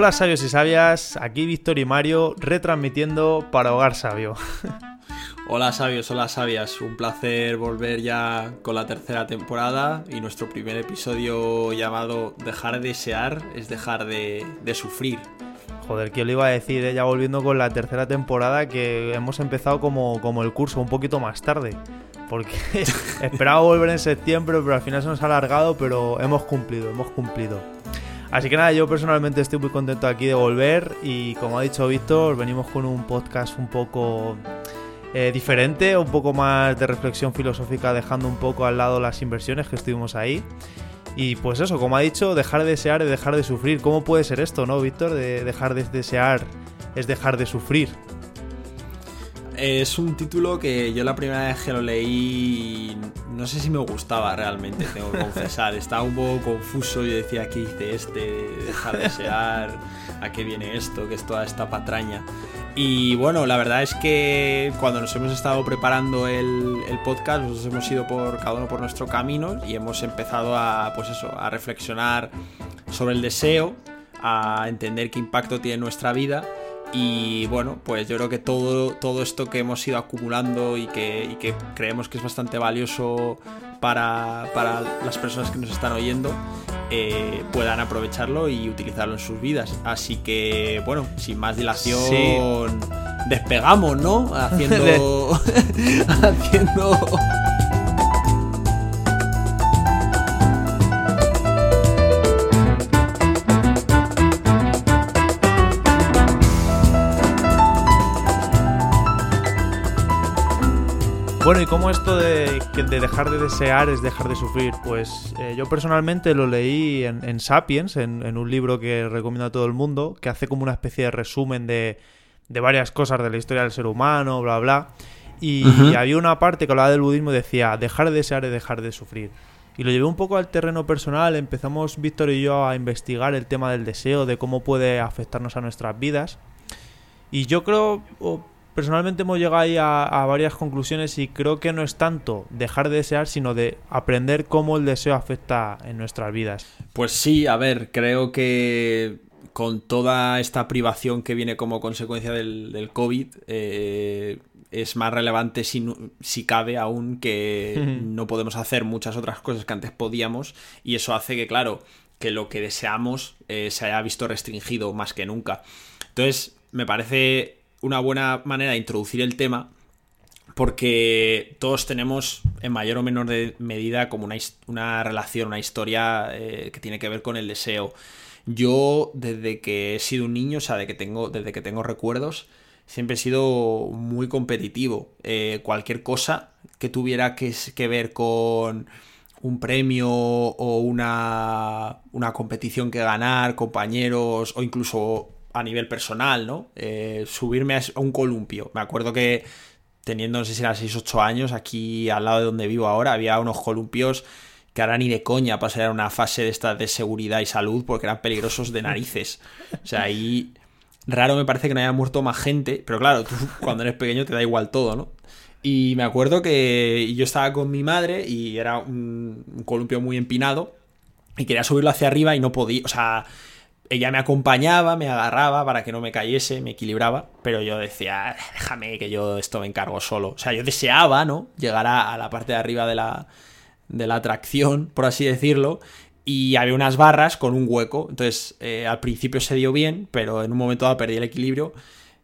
Hola sabios y sabias, aquí Víctor y Mario retransmitiendo para Hogar Sabio. Hola sabios, hola sabias, un placer volver ya con la tercera temporada y nuestro primer episodio llamado Dejar de desear es dejar de, sufrir. Joder, que lo iba a decir, eh? ya volviendo con la tercera temporada que hemos empezado como, como el curso un poquito más tarde. Porque esperaba volver en septiembre, pero al final se nos ha alargado, pero hemos cumplido, hemos cumplido. Así que nada, yo personalmente estoy muy contento aquí de volver y como ha dicho Víctor, venimos con un podcast un poco eh, diferente, un poco más de reflexión filosófica, dejando un poco al lado las inversiones que estuvimos ahí. Y pues eso, como ha dicho, dejar de desear es dejar de sufrir. ¿Cómo puede ser esto, no, Víctor? De dejar de desear es dejar de sufrir. Es un título que yo la primera vez que lo leí no sé si me gustaba realmente, tengo que confesar. Estaba un poco confuso, y decía, ¿qué dice este? Dejar de desear, ¿a qué viene esto? ¿Qué es toda esta patraña? Y bueno, la verdad es que cuando nos hemos estado preparando el, podcast, nos hemos ido por cada uno por nuestro camino y hemos empezado a, pues eso, a reflexionar sobre el deseo, a entender qué impacto tiene en nuestra vida y bueno, pues yo creo que todo, todo esto que hemos ido acumulando y que, que creemos que es bastante valioso para, las personas que nos están oyendo, eh, puedan aprovecharlo y utilizarlo en sus vidas. Así que, bueno, sin más dilación, despegamos, ¿no? Haciendo. haciendo. Bueno, ¿y cómo esto de, dejar de desear es dejar de sufrir? Pues eh, yo personalmente lo leí en, Sapiens, en, un libro que recomiendo a todo el mundo, que hace como una especie de resumen de, varias cosas de la historia del ser humano, bla, bla. Y, había una parte que hablaba del budismo y decía, dejar de desear es dejar de sufrir. Y lo llevé un poco al terreno personal, empezamos Víctor y yo a investigar el tema del deseo, de cómo puede afectarnos a nuestras vidas. Y yo creo, personalmente hemos llegado ahí a, varias conclusiones y creo que no es tanto dejar de desear, sino de aprender cómo el deseo afecta en nuestras vidas. Pues sí, a ver, creo que con toda esta privación que viene como consecuencia del, COVID, eh, es más relevante si, si cabe aún que no podemos hacer muchas otras cosas que antes podíamos y eso hace que, claro, que lo que deseamos eh, se haya visto restringido más que nunca. Entonces, me parece una buena manera de introducir el tema porque todos tenemos en mayor o menor medida como una, una relación, una historia eh, que tiene que ver con el deseo. Yo desde que he sido un niño, o sea, que tengo, desde que tengo recuerdos, siempre he sido muy competitivo. Eh, cualquier cosa que tuviera que, que, ver con un premio o una, una competición que ganar, compañeros o incluso a nivel personal, ¿no? Eh, subirme a un columpio. Me acuerdo que teniendo, no sé si eran 6 8 años, aquí al lado de donde vivo ahora, había unos columpios que ahora ni de coña pasarían una fase de esta de seguridad y salud porque eran peligrosos de narices. O sea, ahí raro me parece que no haya muerto más gente, pero claro, tú cuando eres pequeño te da igual todo, ¿no? Y me acuerdo que yo estaba con mi madre y era un, un columpio muy empinado y quería subirlo hacia arriba y no podía, o sea, ella me acompañaba, me agarraba para que no me cayese, me equilibraba, pero yo decía, déjame que yo esto me encargo solo. O sea, yo deseaba, ¿no? Llegar a, la parte de arriba de la, de la atracción, por así decirlo, y había unas barras con un hueco. Entonces, eh, al principio se dio bien, pero en un momento dado perdí el equilibrio,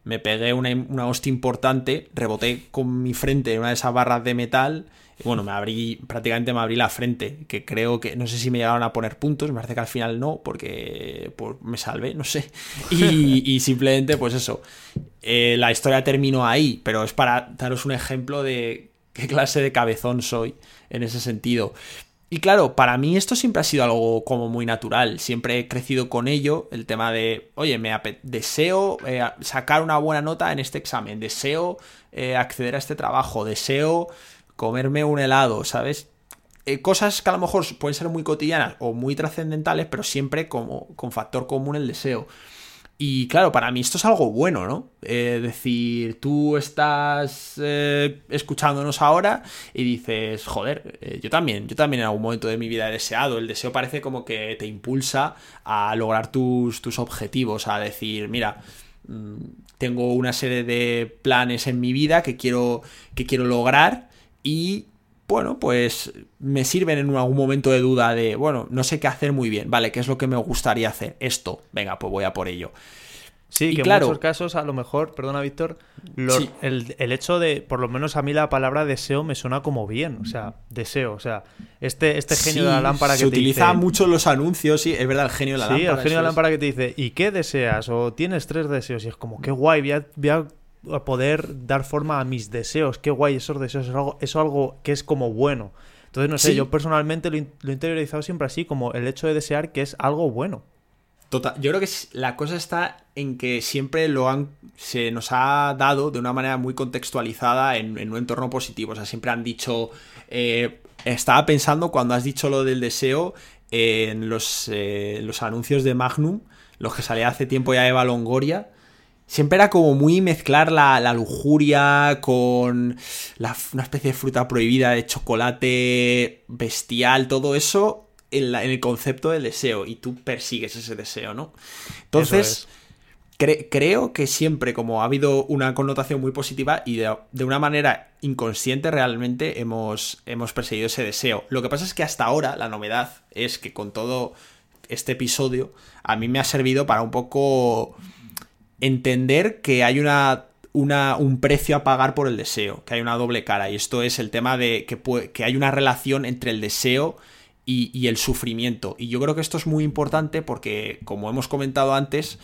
me pegué una, una hostia importante, reboté con mi frente en una de esas barras de metal bueno, me abrí, prácticamente me abrí la frente, que creo que, no sé si me llegaron a poner puntos, me parece que al final no, porque pues, me salvé, no sé. Y, simplemente, pues eso, eh, la historia terminó ahí, pero es para daros un ejemplo de qué clase de cabezón soy en ese sentido. Y claro, para mí esto siempre ha sido algo como muy natural, siempre he crecido con ello, el tema de, oye, me deseo eh, sacar una buena nota en este examen, deseo eh, acceder a este trabajo, deseo comerme un helado, ¿sabes? Eh, cosas que a lo mejor pueden ser muy cotidianas o muy trascendentales, pero siempre como con factor común el deseo. Y claro, para mí esto es algo bueno, ¿no? Es decir, tú estás eh, escuchándonos ahora y dices, joder, eh, yo también, yo también en algún momento de mi vida he deseado. El deseo parece como que te impulsa a lograr tus, tus objetivos, a decir, mira, mm, tengo una serie de planes en mi vida que quiero, que quiero lograr y bueno, pues me sirven en algún momento de duda de, bueno, no sé qué hacer muy bien, vale, ¿qué es lo que me gustaría hacer? Esto, venga, pues voy a por ello. Sí, que en muchos casos, a lo mejor, perdona Víctor, el, hecho de, por lo menos a mí la palabra deseo me suena como bien, o sea, deseo, o sea, este, este genio de la lámpara que se utiliza mucho los anuncios, sí, es verdad, el genio de la lámpara. Sí, el genio de la lámpara que te dice, ¿y qué deseas? O tienes tres deseos, y es como, qué guay, voy a a poder dar forma a mis deseos. Qué guay esos deseos, es algo, es algo que es como bueno. Entonces, no sé, yo personalmente lo, he interiorizado siempre así, como el hecho de desear que es algo bueno. Total, yo creo que la cosa está en que siempre lo han, se nos ha dado de una manera muy contextualizada en, un entorno positivo. O sea, siempre han dicho, eh, estaba pensando cuando has dicho lo del deseo en los, eh, los anuncios de Magnum, los que salía hace tiempo ya Eva Longoria, Siempre era como muy mezclar la, lujuria con una especie de fruta prohibida de chocolate bestial, todo eso en, el concepto del deseo y tú persigues ese deseo, ¿no? Entonces, creo que siempre como ha habido una connotación muy positiva y de, una manera inconsciente realmente hemos, hemos perseguido ese deseo. Lo que pasa es que hasta ahora la novedad es que con todo este episodio a mí me ha servido para un poco entender que hay una, un precio a pagar por el deseo, que hay una doble cara. Y esto es el tema de que, que hay una relación entre el deseo y, el sufrimiento. Y yo creo que esto es muy importante porque, como hemos comentado antes,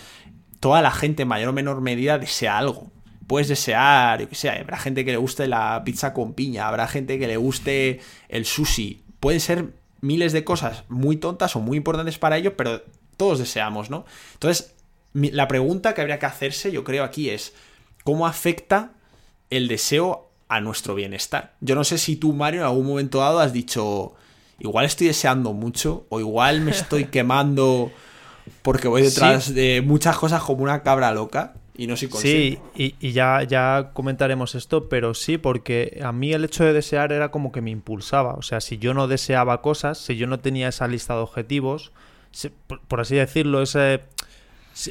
toda la gente en mayor o menor medida desea algo. Puedes desear, yo que sé, habrá gente que le guste la pizza con piña, habrá gente que le guste el sushi. Pueden ser miles de cosas muy tontas o muy importantes para ellos, pero todos deseamos, ¿no? Entonces, la pregunta que habría que hacerse, yo creo, aquí es, ¿cómo afecta el deseo a nuestro bienestar? Yo no sé si tú, Mario, en algún momento dado has dicho, igual estoy deseando mucho, o igual me estoy quemando porque voy detrás de muchas cosas como una cabra loca. Y no soy consciente. Sí, y, ya, ya comentaremos esto, pero sí, porque a mí el hecho de desear era como que me impulsaba. O sea, si yo no deseaba cosas, si yo no tenía esa lista de objetivos, por así decirlo, ese,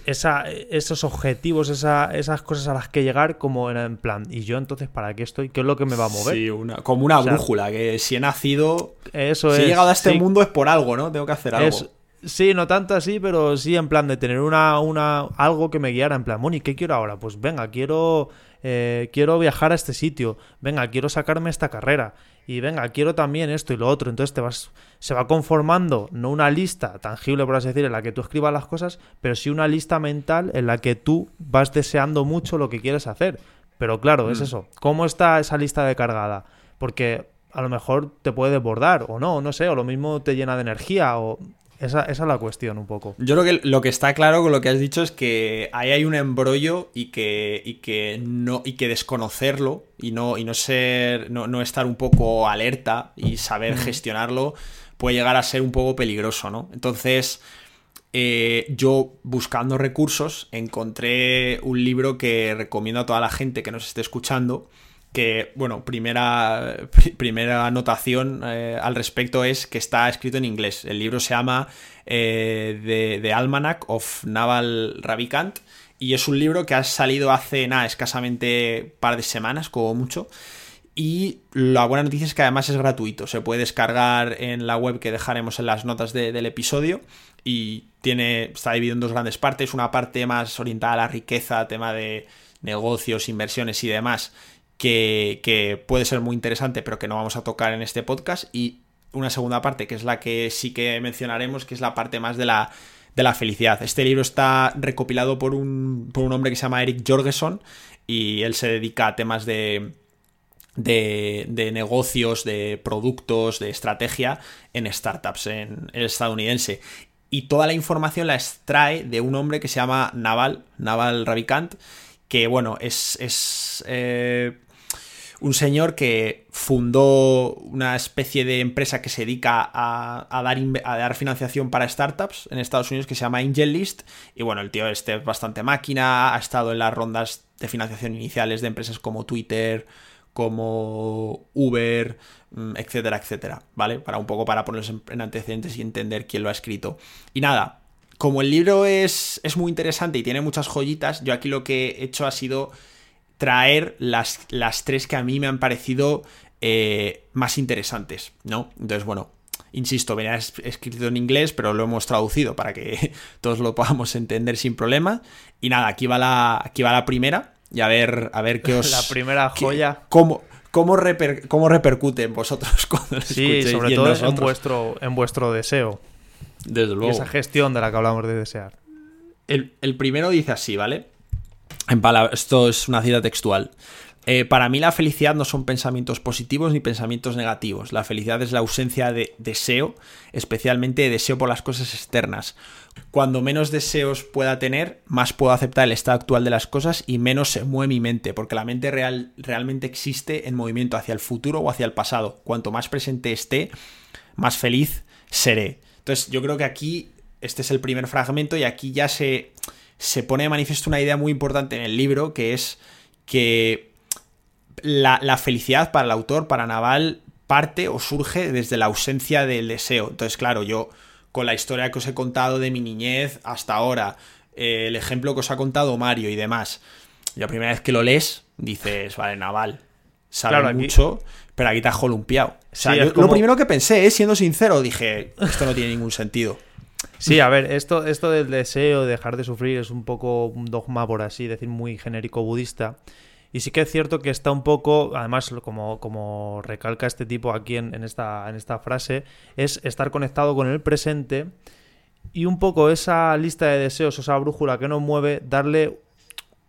esa, esos objetivos, esas cosas a las que llegar como en, plan, ¿y yo entonces para qué estoy? ¿Qué es lo que me va a mover? Sí, como una brújula, que si he nacido, eso si he llegado a este mundo es por algo, ¿no? Tengo que hacer algo. sí, no tanto así, pero sí en plan de tener una, una algo que me guiara, en plan, Moni, ¿qué quiero ahora? Pues venga, quiero, eh, quiero viajar a este sitio, venga, quiero sacarme esta carrera y venga, quiero también esto y lo otro. Entonces te vas, se va conformando no una lista tangible, por así decir, en la que tú escribas las cosas, pero sí una lista mental en la que tú vas deseando mucho lo que quieres hacer. Pero claro, es mm. eso. ¿Cómo está esa lista de cargada? Porque a lo mejor te puede desbordar o no, no sé, o lo mismo te llena de energía o esa, es la cuestión un poco. Yo creo que lo que está claro con lo que has dicho es que ahí hay un embrollo y que, y que no y que desconocerlo y no, y no ser no, estar un poco alerta y saber gestionarlo puede llegar a ser un poco peligroso, ¿no? Entonces, eh, yo buscando recursos encontré un libro que recomiendo a toda la gente que nos esté escuchando que, bueno, primera, primera anotación eh, al respecto es que está escrito en inglés. El libro se llama eh, The, Almanac of Naval Ravikant y es un libro que ha salido hace, nada, escasamente par de semanas, como mucho. Y la buena noticia es que además es gratuito. Se puede descargar en la web que dejaremos en las notas del episodio. Y tiene. está dividido en dos grandes partes. Una parte más orientada a la riqueza, tema de negocios, inversiones y demás que, puede ser muy interesante, pero que no vamos a tocar en este podcast. Y una segunda parte, que es la que sí que mencionaremos, que es la parte más de la, de la felicidad. Este libro está recopilado por un, por un hombre que se llama Eric Jorgeson y él se dedica a temas de, de, de, negocios, de productos, de estrategia en startups, en el estadounidense. Y toda la información la extrae de un hombre que se llama Naval, Naval Ravikant, que bueno, es, es eh, un señor que fundó una especie de empresa que se dedica a, dar, a dar financiación para startups en Estados Unidos que se llama AngelList. Y bueno, el tío este es bastante máquina, ha estado en las rondas de financiación iniciales de empresas como Twitter, como Uber, mm, etcétera, etcétera, ¿vale? Para un poco para ponerlos en antecedentes y entender quién lo ha escrito. Y nada, como el libro es, es muy interesante y tiene muchas joyitas, yo aquí lo que he hecho ha sido traer las, las tres que a mí me han parecido eh, más interesantes, ¿no? Entonces, bueno, insisto, venía escrito en inglés, pero lo hemos traducido para que todos lo podamos entender sin problema. Y nada, aquí va la, aquí va la primera y a ver, a ver qué os... La primera joya. cómo, cómo, repercute en vosotros cuando lo Sí, sobre todo en, vuestro, en vuestro deseo. Desde luego. Y esa gestión de la que hablamos de desear. El, el primero dice así, ¿vale? En esto es una cita textual. Eh, para mí la felicidad no son pensamientos positivos ni pensamientos negativos. La felicidad es la ausencia de deseo, especialmente deseo por las cosas externas. Cuando menos deseos pueda tener, más puedo aceptar el estado actual de las cosas y menos se mueve mi mente, porque la mente real, realmente existe en movimiento hacia el futuro o hacia el pasado. Cuanto más presente esté, más feliz seré. Entonces yo creo que aquí este es el primer fragmento y aquí ya se, se pone de manifiesto una idea muy importante en el libro, que es que la, felicidad para el autor, para Naval, parte o surge desde la ausencia del deseo. Entonces, claro, yo con la historia que os he contado de mi niñez hasta ahora, eh, el ejemplo que os ha contado Mario y demás, la primera vez que lo lees, dices, vale, Naval, sabe mucho, pero aquí te has columpiado. O sea, lo primero que pensé, eh, siendo sincero, dije, esto no tiene ningún sentido. Sí, a ver, esto, esto del deseo, de dejar de sufrir, es un poco un dogma, por así decir, muy genérico budista. Y sí que es cierto que está un poco, además, como, como recalca este tipo aquí en, esta, en esta frase, es estar conectado con el presente y un poco esa lista de deseos, esa brújula que nos mueve, darle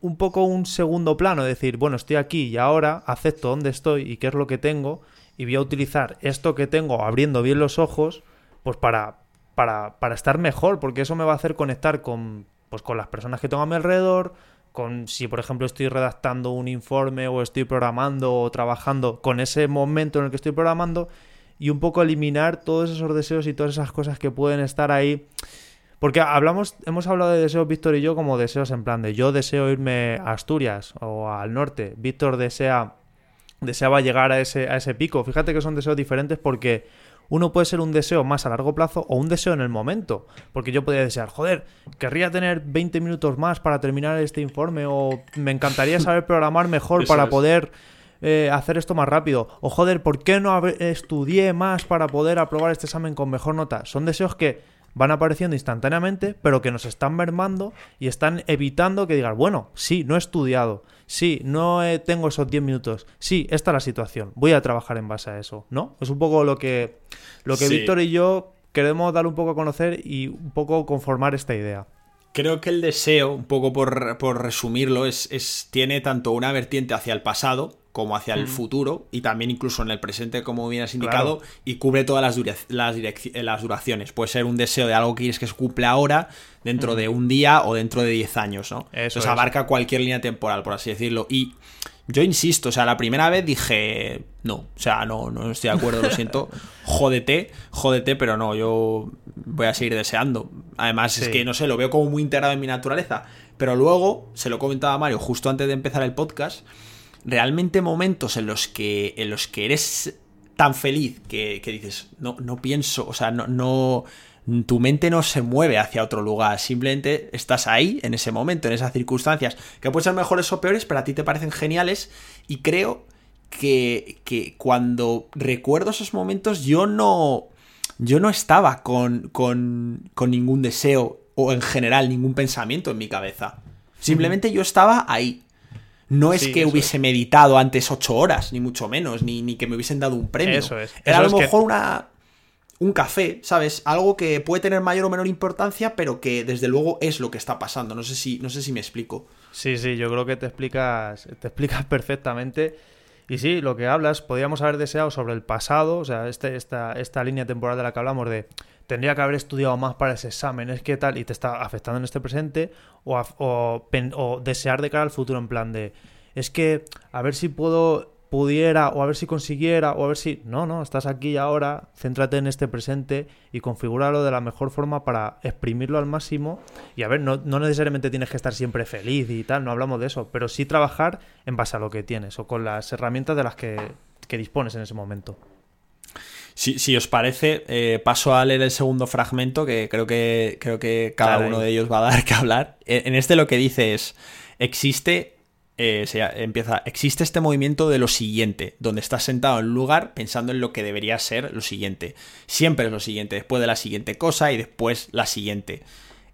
un poco un segundo plano, decir, bueno, estoy aquí y ahora acepto dónde estoy y qué es lo que tengo y voy a utilizar esto que tengo abriendo bien los ojos, pues para, para, para estar mejor, porque eso me va a hacer conectar con, pues, con las personas que tengo a mi alrededor, con si por ejemplo estoy redactando un informe o estoy programando o trabajando con ese momento en el que estoy programando y un poco eliminar todos esos deseos y todas esas cosas que pueden estar ahí. Porque hablamos, hemos hablado de deseos Víctor y yo como deseos en plan de yo deseo irme a Asturias o al norte, Víctor desea deseaba llegar a ese, a ese pico. Fíjate que son deseos diferentes porque uno puede ser un deseo más a largo plazo o un deseo en el momento. Porque yo podría desear, joder, querría tener 20 minutos más para terminar este informe o me encantaría saber programar mejor para poder eh, hacer esto más rápido. O joder, ¿por qué no estudié más para poder aprobar este examen con mejor nota? Son deseos que van apareciendo instantáneamente, pero que nos están mermando y están evitando que digas, bueno, sí, no he estudiado, sí, no tengo esos 10 minutos, sí, esta es la situación, voy a trabajar en base a eso, ¿no? Es un poco lo que, lo que Víctor y yo queremos dar un poco a conocer y un poco conformar esta idea. Creo que el deseo, un poco por, por resumirlo, es, es, tiene tanto una vertiente hacia el pasado, como hacia el futuro y también incluso en el presente, como bien has indicado, y cubre todas las, las, las, duraciones. Puede ser un deseo de algo que quieres que se cumpla ahora, dentro de un día o dentro de 10 años, ¿no? Eso Entonces abarca cualquier línea temporal, por así decirlo. Y yo insisto, o sea, la primera vez dije, no, o sea, no, no estoy de acuerdo, lo siento, jódete, jódete, pero no, yo voy a seguir deseando. Además, es que, no sé, lo veo como muy integrado en mi naturaleza. Pero luego, se lo comentaba a Mario justo antes de empezar el podcast, realmente momentos en los que, en los que eres tan feliz que, dices, no, no pienso, o sea, no, no, tu mente no se mueve hacia otro lugar, simplemente estás ahí en ese momento, en esas circunstancias, que pueden ser mejores o peores, pero a ti te parecen geniales y creo que, que cuando recuerdo esos momentos yo no, yo no estaba con, con, con ningún deseo o en general ningún pensamiento en mi cabeza. Simplemente yo estaba ahí, no es que hubiese meditado antes ocho horas, ni mucho menos, ni, ni, que me hubiesen dado un premio. Eso es. Era a lo mejor una, un café, ¿sabes? Algo que puede tener mayor o menor importancia, pero que desde luego es lo que está pasando. No sé si, no sé si me explico. Sí, sí, yo creo que te explicas, te explicas perfectamente. Y sí, lo que hablas, podríamos haber deseado sobre el pasado, o sea, este, esta, esta línea temporal de la que hablamos de tendría que haber estudiado más para ese examen, es que tal, y te está afectando en este presente, o, o, desear de cara al futuro en plan de, es que a ver si puedo pudiera, o a ver si consiguiera, o a ver si... No, no, estás aquí y ahora, céntrate en este presente y configúralo de la mejor forma para exprimirlo al máximo. Y a ver, no, no necesariamente tienes que estar siempre feliz y tal, no hablamos de eso, pero sí trabajar en base a lo que tienes o con las herramientas de las que, que dispones en ese momento. Si, os parece, eh, paso a leer el segundo fragmento, que creo que, creo que cada uno de ellos va a dar que hablar. En este lo que dice es, existe, eh, empieza, existe este movimiento de lo siguiente, donde estás sentado en un lugar pensando en lo que debería ser lo siguiente. Siempre es lo siguiente, después de la siguiente cosa y después la siguiente.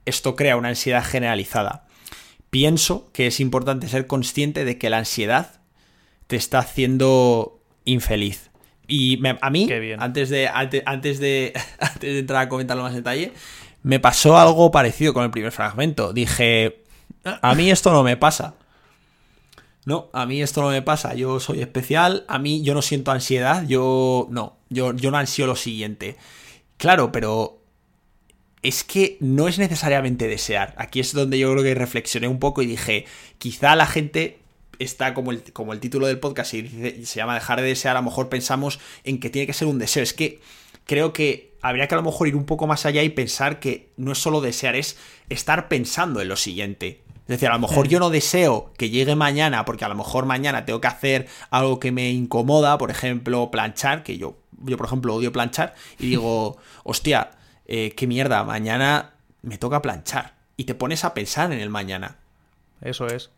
Esto crea una ansiedad generalizada. Pienso que es importante ser consciente de que la ansiedad te está haciendo infeliz y a mí, antes de, antes, de, antes de entrar a comentarlo más en detalle, me pasó algo parecido con el primer fragmento. Dije, a mí esto no me pasa. No, a mí esto no me pasa. Yo soy especial, a mí yo no siento ansiedad, yo no, yo, yo no ansío lo siguiente. Claro, pero es que no es necesariamente desear. Aquí es donde yo creo que reflexioné un poco y dije, quizá la gente está como el, como el título del podcast y se llama Dejar de desear, a lo mejor pensamos en que tiene que ser un deseo. Es que creo que habría que a lo mejor ir un poco más allá y pensar que no es solo desear, es estar pensando en lo siguiente. Es decir, a lo mejor yo no deseo que llegue mañana, porque a lo mejor mañana tengo que hacer algo que me incomoda, por ejemplo, planchar, que yo, yo por ejemplo, odio planchar, y digo, hostia, eh, qué mierda, mañana me toca planchar. Y te pones a pensar en el mañana. Eso es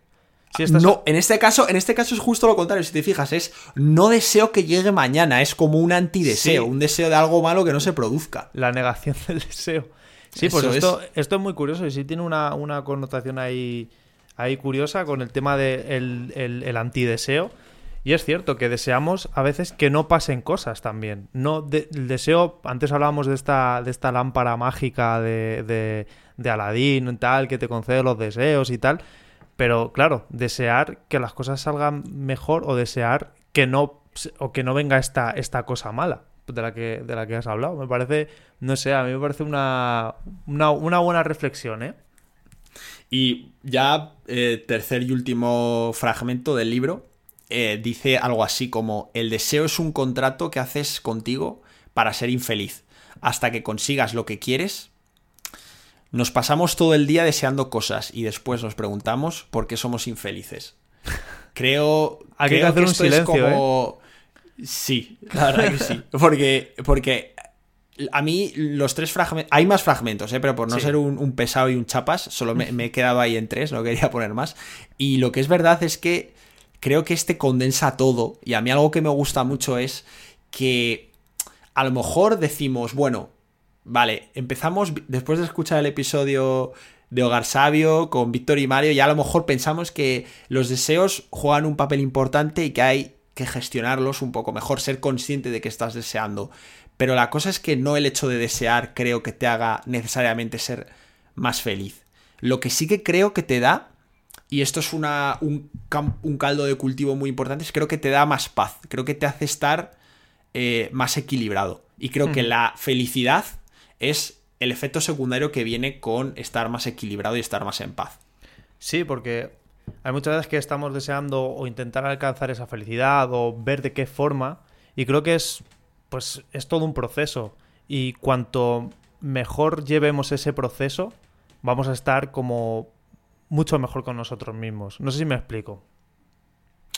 no, en este caso, en este caso es justo lo contrario, si te fijas, es no deseo que llegue mañana, es como un antideseo, un deseo de algo malo que no se produzca. La negación del deseo. Sí, pues esto es. esto es muy curioso y sí tiene una, connotación ahí, ahí curiosa con el tema del de el, antideseo. Y es cierto que deseamos a veces que no pasen cosas también. No el deseo, antes hablábamos de esta, de esta lámpara mágica de, de, de Aladín y tal, que te concede los deseos y tal. Pero claro, desear que las cosas salgan mejor o desear que no o que no venga esta, esta cosa mala de la que de la que has hablado. Me parece, no sé, a mí me parece una, una, buena reflexión, ¿eh? Y ya, eh, tercer y último fragmento del libro, eh, dice algo así como, el deseo es un contrato que haces contigo para ser infeliz. Hasta que consigas lo que quieres, nos pasamos todo el día deseando cosas y después nos preguntamos por qué somos infelices. Creo, Hay que, hacer un silencio, es como... ¿eh? Sí, la verdad que sí. Porque, porque a mí los tres fragmentos... Hay más fragmentos, ¿eh? pero por no ser un, pesado y un chapas, solo me, me, he quedado ahí en tres, no quería poner más. Y lo que es verdad es que creo que este condensa todo. Y a mí algo que me gusta mucho es que a lo mejor decimos, bueno, Vale, empezamos después de escuchar el episodio de Hogar Sabio con Víctor y Mario, ya a lo mejor pensamos que los deseos juegan un papel importante y que hay que gestionarlos un poco mejor, ser consciente de que estás deseando. Pero la cosa es que no el hecho de desear creo que te haga necesariamente ser más feliz. Lo que sí que creo que te da, y esto es una, un, caldo de cultivo muy importante, es creo que te da más paz, creo que te hace estar eh, más equilibrado. Y creo que la felicidad es el efecto secundario que viene con estar más equilibrado y estar más en paz. Sí, porque hay muchas veces que estamos deseando o intentar alcanzar esa felicidad o ver de qué forma y creo que es pues es todo un proceso y cuanto mejor llevemos ese proceso vamos a estar como mucho mejor con nosotros mismos. No sé si me explico.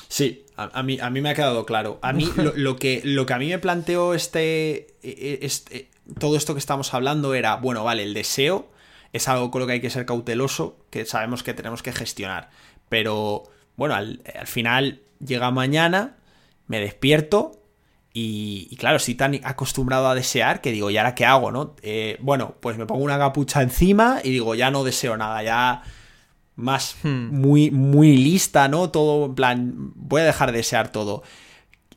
Sí, a, mí, a mí me ha quedado claro. A mí lo, que, lo que a mí me planteó este, e, e, este, todo esto que estamos hablando era, bueno, vale, el deseo es algo con lo que hay que ser cauteloso, que sabemos que tenemos que gestionar. Pero, bueno, al, final llega mañana, me despierto y, claro, estoy tan acostumbrado a desear que digo, ¿y ahora qué hago, no? Eh, bueno, pues me pongo una capucha encima y digo, ya no deseo nada, ya más hmm. muy, muy lista, ¿no? Todo, en plan, voy a dejar de desear todo.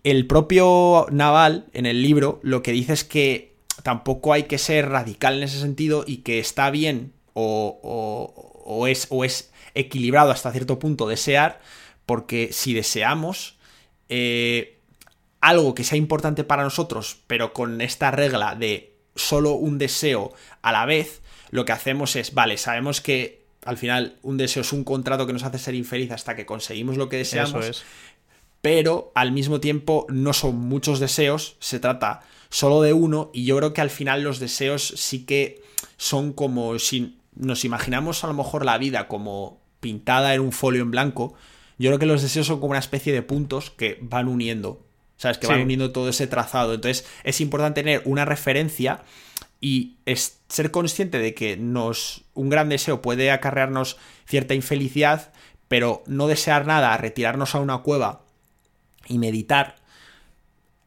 El propio Naval, en el libro, lo que dice es que tampoco hay que ser radical en ese sentido y que está bien o, es, o es equilibrado hasta cierto punto desear, porque si deseamos eh, algo que sea importante para nosotros, pero con esta regla de solo un deseo a la vez, lo que hacemos es, vale, sabemos que al final un deseo es un contrato que nos hace ser infeliz hasta que conseguimos lo que deseamos. pero al mismo tiempo no son muchos deseos, se trata solo de uno y yo creo que al final los deseos sí que son como si nos imaginamos a lo mejor la vida como pintada en un folio en blanco, yo creo que los deseos son como una especie de puntos que van uniendo, ¿sabes? Que van uniendo todo ese trazado. Entonces es importante tener una referencia y es ser consciente de que nos un gran deseo puede acarrearnos cierta infelicidad, pero no desear nada, retirarnos a una cueva y meditar,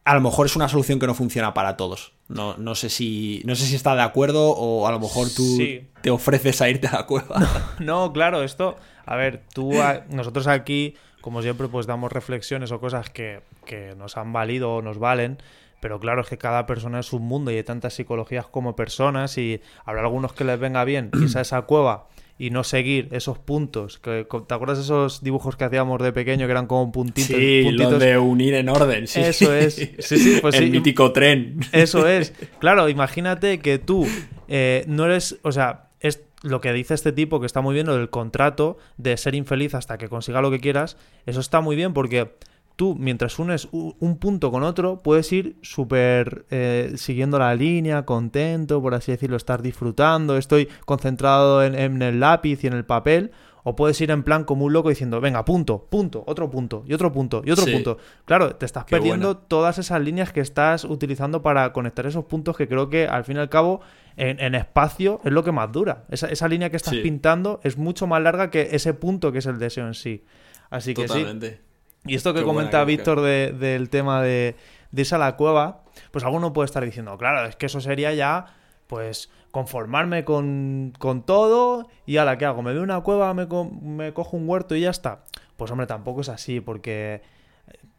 a lo mejor es una solución que no funciona para todos. No, no sé si no sé si está de acuerdo o a lo mejor tú te ofreces a irte a la cueva. No, claro, esto, a ver, tú nosotros aquí, como siempre, pues damos reflexiones o cosas que, que nos han valido o nos valen. Pero claro, es que cada persona es un mundo y hay tantas psicologías como personas y habrá algunos que les venga bien irse a esa cueva y no seguir esos puntos. Que, ¿Te acuerdas de esos dibujos que hacíamos de pequeño que eran como puntitos? Sí, puntitos? de unir en orden, sí. Eso es. Sí, sí, pues El mítico tren. Eso es. Claro, imagínate que tú eh, no eres, o sea, es lo que dice este tipo que está muy bien, lo del contrato de ser infeliz hasta que consiga lo que quieras, eso está muy bien porque tú, mientras unes un punto con otro, puedes ir súper eh, siguiendo la línea, contento, por así decirlo, estar disfrutando, estoy concentrado en, el lápiz y en el papel, o puedes ir en plan como un loco diciendo, venga, punto, punto, otro punto, y otro punto, y otro punto. Claro, te estás perdiendo todas esas líneas que estás utilizando para conectar esos puntos que creo que al fin y al cabo en, espacio es lo que más dura. Esa, línea que estás pintando es mucho más larga que ese punto que es el deseo en sí. Así que Totalmente. sí. Y esto que comenta Víctor del tema de, de irse a la cueva, pues alguno puede estar diciendo, claro, es que eso sería ya, pues, conformarme con, con todo y a la que hago, me veo una cueva, me, me cojo un huerto y ya está. Pues hombre, tampoco es así, porque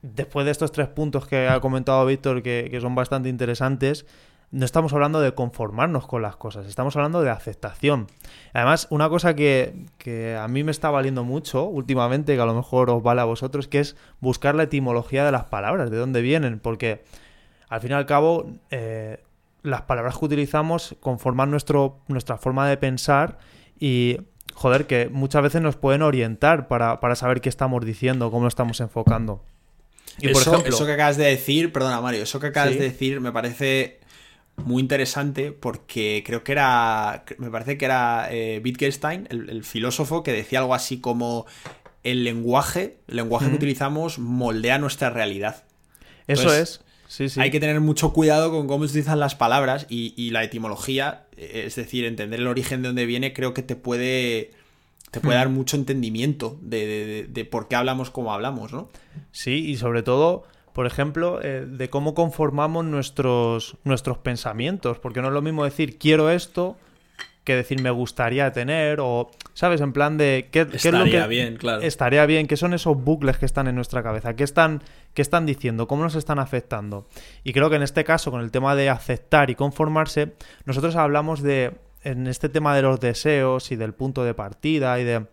después de estos tres puntos que ha comentado Víctor, que, que son bastante interesantes, no estamos hablando de conformarnos con las cosas, estamos hablando de aceptación. Además, una cosa que, a mí me está valiendo mucho últimamente, que a lo mejor os vale a vosotros, que es buscar la etimología de las palabras, de dónde vienen, porque al fin y al cabo eh, las palabras que utilizamos conforman nuestro, nuestra forma de pensar y, joder, que muchas veces nos pueden orientar para, saber qué estamos diciendo, cómo lo estamos enfocando. Y eso, por ejemplo, eso que acabas de decir, perdona Mario, eso que acabas de decir me parece muy interesante porque creo que era, me parece que era eh, Wittgenstein, el, filósofo, que decía algo así como el lenguaje, el lenguaje que utilizamos moldea nuestra realidad. Eso es. Sí, sí. Hay que tener mucho cuidado con cómo se utilizan las palabras y, la etimología, eh, es decir, entender el origen de dónde viene, creo que te puede, te puede dar mucho entendimiento de, de por qué hablamos como hablamos, ¿no? Sí, y sobre todo por ejemplo, eh, de cómo conformamos nuestros, nuestros pensamientos, porque no es lo mismo decir quiero esto que decir me gustaría tener o, ¿sabes? En plan de qué, es lo que bien, claro. estaría bien, qué son esos bucles que están en nuestra cabeza, qué están, qué están diciendo, cómo nos están afectando. Y creo que en este caso, con el tema de aceptar y conformarse, nosotros hablamos de, en este tema de los deseos y del punto de partida y de,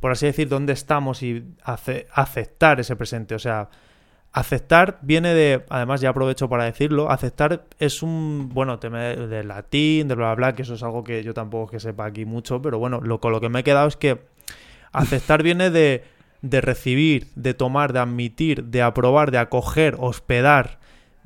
por así decir, dónde estamos y aceptar ese presente, o sea Aceptar viene de, además ya aprovecho para decirlo, aceptar es un, bueno, tema de, latín, de bla, bla, bla, que eso es algo que yo tampoco que sepa aquí mucho, pero bueno, lo, con lo que me he quedado es que aceptar viene de, de recibir, de tomar, de admitir, de aprobar, de acoger, hospedar.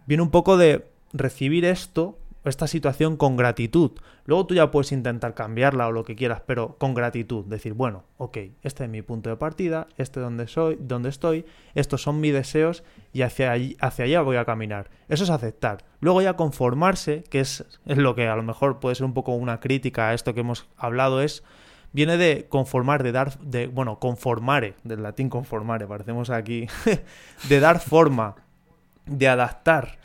Viene un poco de recibir esto esta situación con gratitud. Luego tú ya puedes intentar cambiarla o lo que quieras, pero con gratitud. Decir, bueno, ok, este es mi punto de partida, este es donde soy, donde estoy, estos son mis deseos y hacia, hacia allá voy a caminar. Eso es aceptar. Luego ya conformarse, que es, es lo que a lo mejor puede ser un poco una crítica a esto que hemos hablado, es viene de conformar, de dar, de, bueno, conformare, del latín conformare, parecemos aquí, de dar forma, de adaptar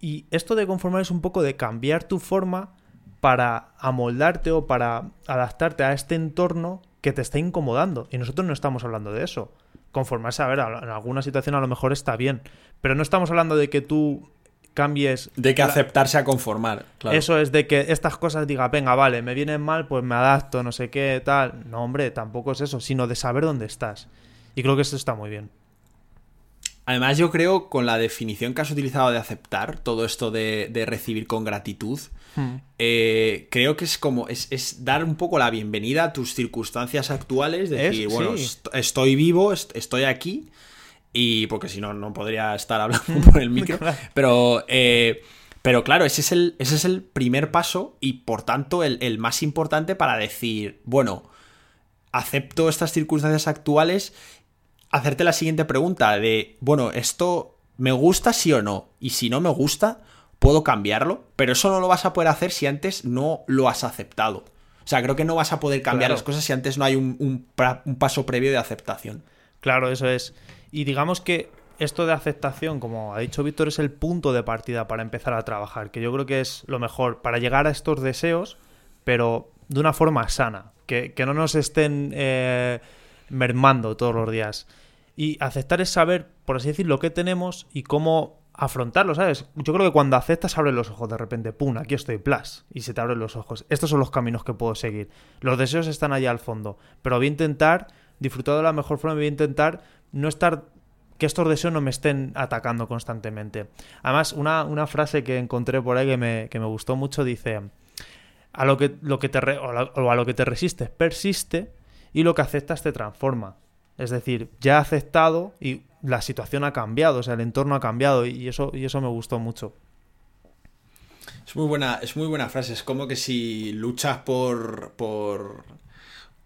y esto de conformar es un poco de cambiar tu forma para amoldarte o para adaptarte a este entorno que te está incomodando. Y nosotros no estamos hablando de eso. Conformarse, a ver, en alguna situación a lo mejor está bien. Pero no estamos hablando de que tú cambies. De que aceptarse a conformar. Eso es de que estas cosas diga, venga, vale, me vienen mal, pues me adapto, no sé qué, tal. No, hombre, tampoco es eso, sino de saber dónde estás. Y creo que eso está muy bien. Además, yo creo con la definición que has utilizado de aceptar, todo esto de, recibir con gratitud, hmm. eh, creo que es como, es, dar un poco la bienvenida a tus circunstancias actuales, decir, bueno, estoy vivo, estoy aquí, Y porque si no, no podría estar hablando por el micro. Pero, eh, pero claro, ese es, el, ese es el primer paso y por tanto el, el más importante para decir, bueno, acepto estas circunstancias actuales, hacerte la siguiente pregunta de, bueno, esto me gusta sí o no. Y si no me gusta, puedo cambiarlo, pero eso no lo vas a poder hacer si antes no lo has aceptado. O sea, creo que no vas a poder cambiar las cosas si antes no hay un, un, paso previo de aceptación. Claro, eso es. Y digamos que esto de aceptación, como ha dicho Víctor, es el punto de partida para empezar a trabajar, que yo creo que es lo mejor para llegar a estos deseos, pero de una forma sana, que, no nos estén eh, mermando todos los días. Y aceptar es saber, por así decir, lo que tenemos y cómo afrontarlo, ¿sabes? Yo creo que cuando aceptas abres los ojos de repente, pum, aquí estoy, plus, y se te abren los ojos. Estos son los caminos que puedo seguir. Los deseos están allá al fondo, pero voy a intentar disfrutar de la mejor forma, voy a intentar no estar que estos deseos no me estén atacando constantemente. Además, una, una frase que encontré por ahí que me, que me gustó mucho dice, a lo que, lo que te o a lo que te resistes persiste y lo que aceptas te transforma. Es decir, ya he aceptado y la situación ha cambiado, o sea, el entorno ha cambiado y eso, y eso me gustó mucho. Es muy buena, es muy buena frase. Es como que si luchas por. por.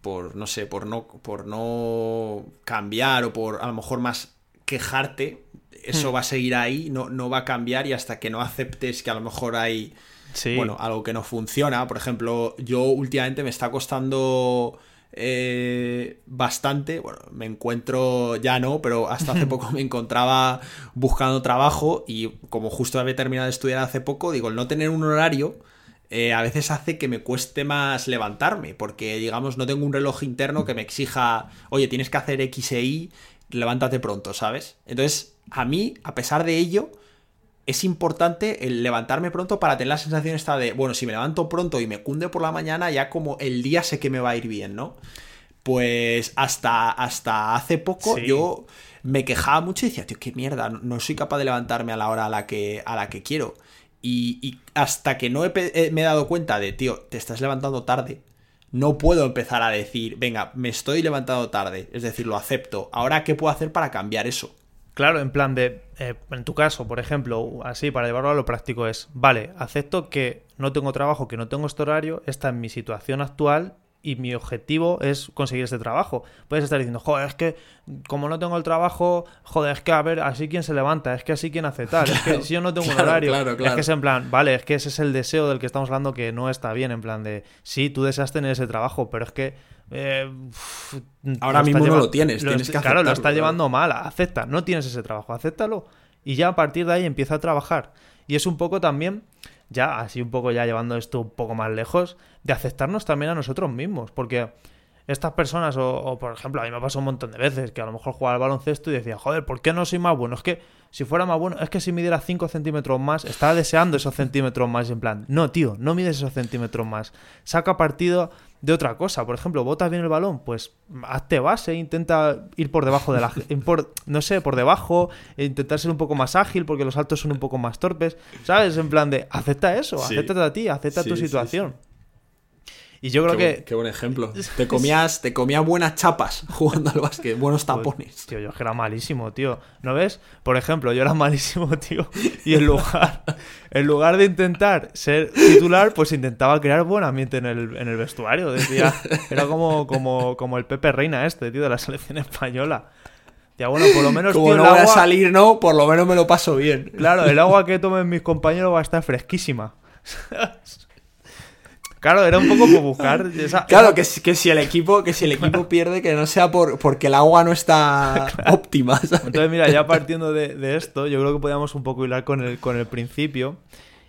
por. no sé, por no. por no cambiar o por a lo mejor más quejarte. Eso hmm. va a seguir ahí, no, no va a cambiar y hasta que no aceptes que a lo mejor hay. Bueno, algo que no funciona. Por ejemplo, yo últimamente me está costando eh, bastante. Bueno, me encuentro, ya no, pero hasta hace poco me encontraba buscando trabajo y como justo había terminado de estudiar hace poco, digo, el no tener un horario eh, a veces hace que me cueste más levantarme, porque digamos, no tengo un reloj interno que me exija, oye, tienes que hacer X e Y, levántate pronto, ¿sabes? Entonces, a mí, a pesar de ello, es importante el levantarme pronto para tener la sensación esta de, bueno, si me levanto pronto y me cunde por la mañana, ya como el día sé que me va a ir bien, ¿no? Pues hasta, hasta hace poco yo me quejaba mucho y decía, tío, qué mierda, no, soy capaz de levantarme a la hora a la que, a la que quiero. Y, hasta que no eh, me he dado cuenta de, tío, te estás levantando tarde, no puedo empezar a decir, venga, me estoy levantando tarde, es decir, lo acepto. Ahora, ¿qué puedo hacer para cambiar eso? Claro, en plan de, eh, en tu caso, por ejemplo, así para llevarlo a lo práctico es, vale, acepto que no tengo trabajo, que no tengo este horario, esta es mi situación actual y mi objetivo es conseguir este trabajo. Puedes estar diciendo, joder, es que como no tengo el trabajo, joder, es que a ver, así quien se levanta, es que así quien hace tal, es que si yo no tengo un horario, es que es en plan, vale, es que ese es el deseo del que estamos hablando que no está bien, en plan de, sí, tú deseas tener ese trabajo, pero es que eh, Ahora mismo no lo tienes, tienes que Claro, lo está llevando mal, acepta, no tienes ese trabajo, acéptalo y ya a partir de ahí empieza a trabajar. Y es un poco también, ya así un poco ya llevando esto un poco más lejos, de aceptarnos también a nosotros mismos, porque estas personas, o, por ejemplo, a mí me ha pasado un montón de veces que a lo mejor jugaba al baloncesto y decía, joder, ¿por qué no soy más bueno? Es que si fuera más bueno, es que si midiera 5 centímetros más, estaba deseando esos centímetros más en plan, no, tío, no mides esos centímetros más. Saca partido de otra cosa. Por ejemplo, botas bien el balón, pues hazte base, intenta ir por debajo de la. no sé, por debajo, e intentar ser un poco más ágil porque los saltos son un poco más torpes. ¿Sabes? En plan de, acepta eso, acéptate a ti, acepta tu situación. Y yo creo que. qué buen ejemplo. Te comías, te comías buenas chapas jugando al básquet, buenos tapones. tío, yo es que era malísimo, tío. ¿No ves? Por ejemplo, yo era malísimo, tío. Y en lugar, en lugar de intentar ser titular, pues intentaba crear buen ambiente en el, en el vestuario. Decía, era como, como, como el Pepe Reina este, tío, de la selección española. Ya bueno, por lo menos. Como no voy a salir, no, por lo menos me lo paso bien. Claro, el agua que tomen mis compañeros va a estar fresquísima. Claro, era un poco por buscar Claro, que, que, si el equipo, que si el equipo pierde, que no sea por, porque el agua no está óptima. Entonces, mira, ya partiendo de, esto, yo creo que podíamos un poco hilar con el, con el principio.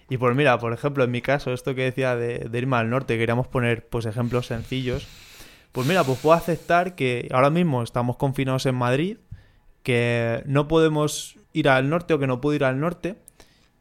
Y pues mira, por ejemplo, en mi caso, esto que decía de, de irme al norte, queríamos poner pues ejemplos sencillos. Pues mira, pues puedo aceptar que ahora mismo estamos confinados en Madrid, que no podemos ir al norte o que no puedo ir al norte,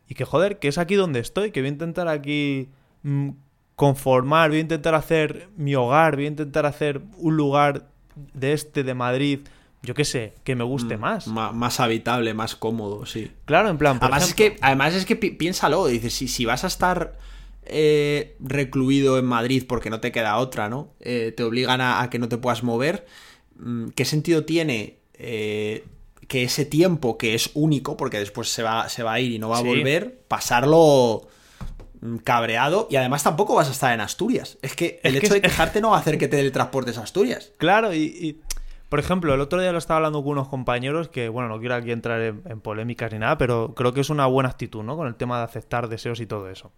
y que joder, que es aquí donde estoy, que voy a intentar aquí mm, conformar, voy a intentar hacer mi hogar, voy a intentar hacer un lugar de este, de Madrid, yo qué sé, que me guste mm, más. más habitable, más cómodo, sí. Claro, en plan. además, es que, además es que piénsalo, dices, si, si vas a estar eh, recluido en Madrid porque no te queda otra, ¿no? Eh, te obligan a, que no te puedas mover. Mm, ¿Qué sentido tiene eh, que ese tiempo que es único, porque después se va, se va a ir y no va a volver, pasarlo cabreado y además tampoco vas a estar en Asturias. Es que el hecho de quejarte no va a hacer que te transportes a Asturias. Claro, y, por ejemplo, el otro día lo estaba hablando con unos compañeros que, bueno, no quiero aquí entrar en, en, polémicas ni nada, pero creo que es una buena actitud, ¿no? Con el tema de aceptar deseos y todo eso.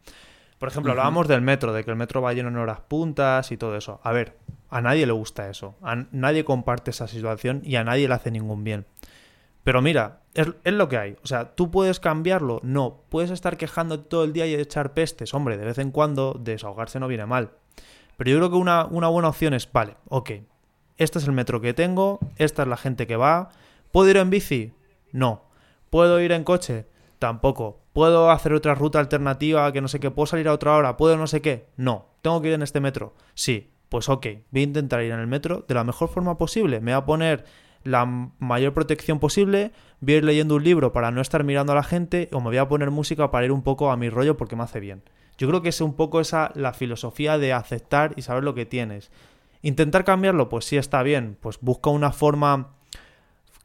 Por ejemplo, hablábamos del metro, de que el metro va lleno en horas puntas y todo eso. A ver, a nadie le gusta eso. A nadie comparte esa situación y a nadie le hace ningún bien. Pero mira, es, lo que hay. O sea, ¿tú puedes cambiarlo? No. ¿Puedes estar quejando todo el día y echar pestes? Hombre, de vez en cuando desahogarse no viene mal. Pero yo creo que una, una buena opción es, vale, ok, este es el metro que tengo, esta es la gente que va. ¿Puedo ir en bici? No. ¿Puedo ir en coche? Tampoco. ¿Puedo hacer otra ruta alternativa que no sé qué? ¿Puedo salir a otra hora? ¿Puedo no sé qué? No. ¿Tengo que ir en este metro? Sí. Pues ok, voy a intentar ir en el metro de la mejor forma posible. Me voy a poner la mayor protección posible, voy a ir leyendo un libro para no estar mirando a la gente o me voy a poner música para ir un poco a mi rollo porque me hace bien. Yo creo que es un poco esa la filosofía de aceptar y saber lo que tienes. Intentar cambiarlo, pues sí está bien, pues busca una forma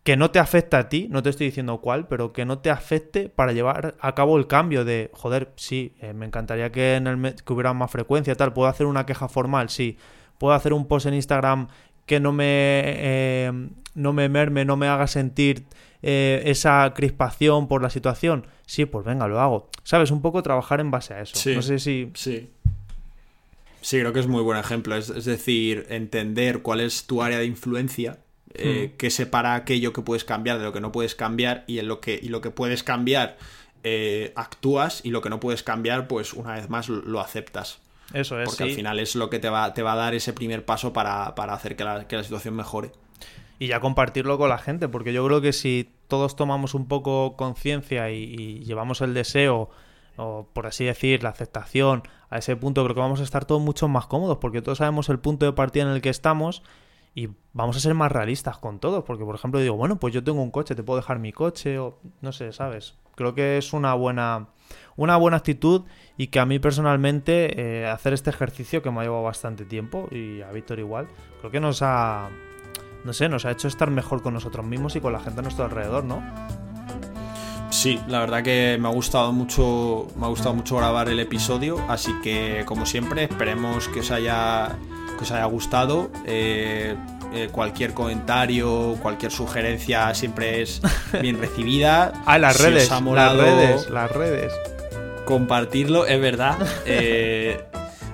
que no te afecte a ti, no te estoy diciendo cuál, pero que no te afecte para llevar a cabo el cambio de, joder, sí, eh, me encantaría que, en el que hubiera más frecuencia, tal, puedo hacer una queja formal, sí, puedo hacer un post en Instagram que no me, eh, no me merme, no me haga sentir eh, esa crispación por la situación, sí, pues venga, lo hago. ¿Sabes? Un poco trabajar en base a eso. no sé si... Sí. Sí, creo que es muy buen ejemplo. Es, decir, entender cuál es tu área de influencia, eh, hmm. que separa aquello que puedes cambiar de lo que no puedes cambiar y en lo que, y lo que puedes cambiar eh, actúas y lo que no puedes cambiar, pues una vez más lo, aceptas. Eso es. Porque al final es lo que te va, te va a dar ese primer paso para, hacer que la, situación mejore. Y ya compartirlo con la gente, porque yo creo que si todos tomamos un poco conciencia y llevamos el deseo o por así decir, la aceptación a ese punto, creo que vamos a estar todos mucho más cómodos, porque todos sabemos el punto de partida en el que estamos y vamos a ser más realistas con todos, porque por ejemplo digo, bueno, pues yo tengo un coche, te puedo dejar mi coche, o no sé, ¿sabes? Creo que es una buena, una buena actitud y que a mí personalmente eh, hacer este ejercicio que me ha llevado bastante tiempo y a Víctor igual, creo que nos ha, no sé, nos ha hecho estar mejor con nosotros mismos y con la gente a nuestro alrededor, ¿no? Sí, la verdad que me ha gustado mucho, me ha gustado mucho grabar el episodio, así que como siempre esperemos que os haya, que os haya gustado. Eh, eh, cualquier comentario, cualquier sugerencia siempre es bien recibida. ah, las redes, las redes, las redes. Compartirlo, es verdad. Eh,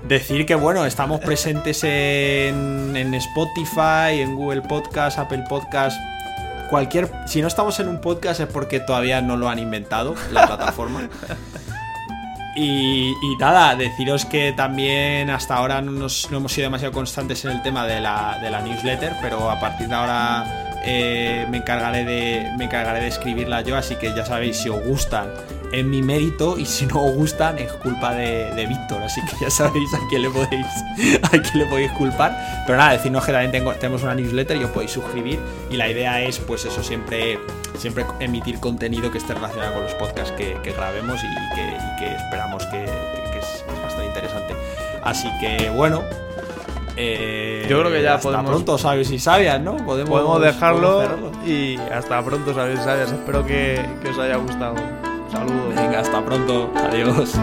decir que bueno, estamos presentes en, en Spotify, en Google Podcast, Apple Podcast cualquier. Si no estamos en un podcast es porque todavía no lo han inventado, la plataforma. Y, nada, deciros que también hasta ahora no, nos, hemos sido demasiado constantes en el tema de la, de la newsletter, pero a partir de ahora eh, me, encargaré de, me encargaré de escribirla yo, así que ya sabéis, si os gustan en mi mérito y si no os gustan es culpa de, Víctor, así que ya sabéis a quién le podéis a quién le podéis culpar. Pero nada, decirnos que también tenemos una newsletter y os podéis suscribir y la idea es pues eso, siempre, siempre emitir contenido que esté relacionado con los podcasts que, grabemos y que, esperamos que, es, bastante interesante. Así que bueno, eh, Yo creo que ya hasta podemos. pronto, sabes y sabias, ¿no? Podemos, dejarlo y hasta pronto, sabes y sabias. Espero que, que os haya gustado. Saludos. Venga, hasta pronto. Adiós.